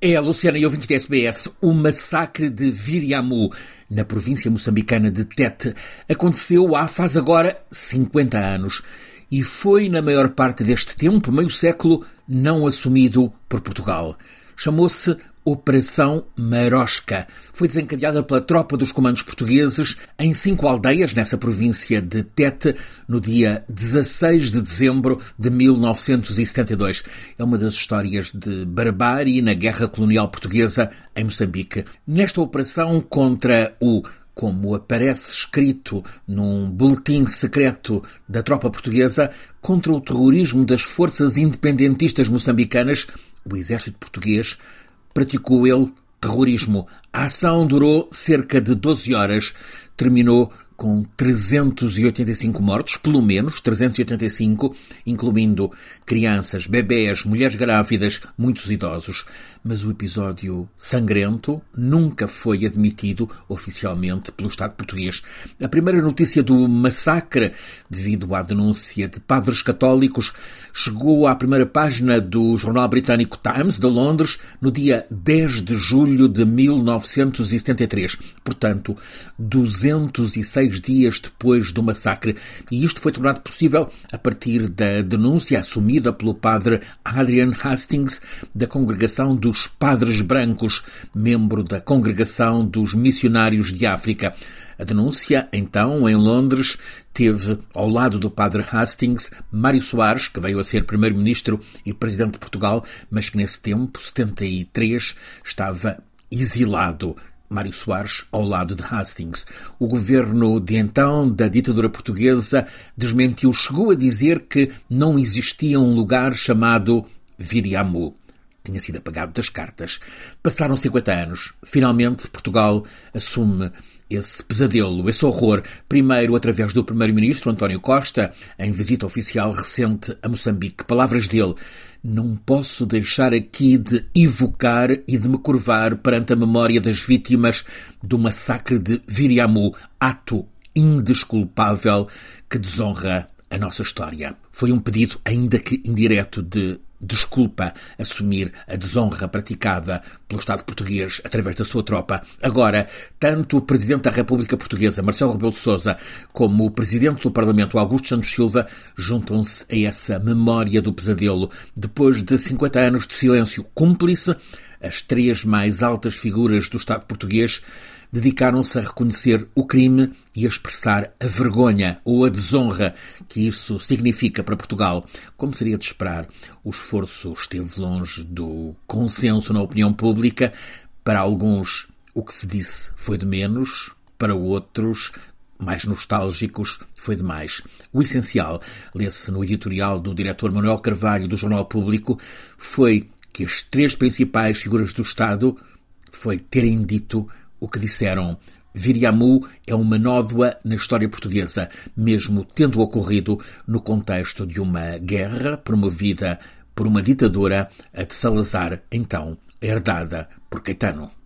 É, Luciana e ouvintes da SBS, o massacre de Viriamu, na província moçambicana de Tete, aconteceu há faz agora 50 anos e foi, na maior parte deste tempo, meio século, não assumido por Portugal. Chamou-se Operação Marosca. Foi desencadeada pela tropa dos comandos portugueses em cinco aldeias nessa província de Tete no dia 16 de dezembro de 1972. É uma das histórias de barbárie na guerra colonial portuguesa em Moçambique. Nesta operação contra o como aparece escrito num boletim secreto da tropa portuguesa contra o terrorismo das forças independentistas moçambicanas, o exército português praticou ele terrorismo. A ação durou cerca de 12 horas, terminou com 385 mortos, pelo menos 385, incluindo crianças, bebés, mulheres grávidas, muitos idosos. Mas o episódio sangrento nunca foi admitido oficialmente pelo Estado português. A primeira notícia do massacre, devido à denúncia de padres católicos, chegou à primeira página do jornal britânico Times, de Londres, no dia 10 de julho de 1973. Portanto, 206 seis dias depois do massacre, e isto foi tornado possível a partir da denúncia assumida pelo padre Adrian Hastings da Congregação dos Padres Brancos, membro da Congregação dos Missionários de África. A denúncia, então, em Londres, teve ao lado do padre Hastings Mário Soares, que veio a ser primeiro-ministro e presidente de Portugal, mas que nesse tempo, 73, estava exilado Mário Soares ao lado de Hastings. O governo de então, da ditadura portuguesa, desmentiu, chegou a dizer que não existia um lugar chamado Viriamu. Tinha sido apagado das cartas. Passaram 50 anos. Finalmente, Portugal assume esse pesadelo, esse horror, primeiro através do primeiro-ministro António Costa, em visita oficial recente a Moçambique. Palavras dele: Não posso deixar aqui de evocar e de me curvar perante a memória das vítimas do massacre de Viriamu, ato indesculpável que desonra a nossa história. Foi um pedido, ainda que indireto, de desculpa assumir a desonra praticada pelo Estado português através da sua tropa. Agora, tanto o Presidente da República Portuguesa, Marcelo Rebelo de Sousa, como o Presidente do Parlamento, Augusto Santos Silva, juntam-se a essa memória do pesadelo. Depois de 50 anos de silêncio cúmplice, as três mais altas figuras do Estado português dedicaram-se a reconhecer o crime e a expressar a vergonha ou a desonra que isso significa para Portugal. Como seria de esperar, o esforço esteve longe do consenso na opinião pública. Para alguns, o que se disse foi de menos, para outros, mais nostálgicos, foi demais. O essencial, lê-se no editorial do diretor Manuel Carvalho do Jornal Público, foi que as três principais figuras do Estado foi terem dito o que disseram. Viriamu é uma nódoa na história portuguesa, mesmo tendo ocorrido no contexto de uma guerra promovida por uma ditadura, a de Salazar, então herdada por Caetano.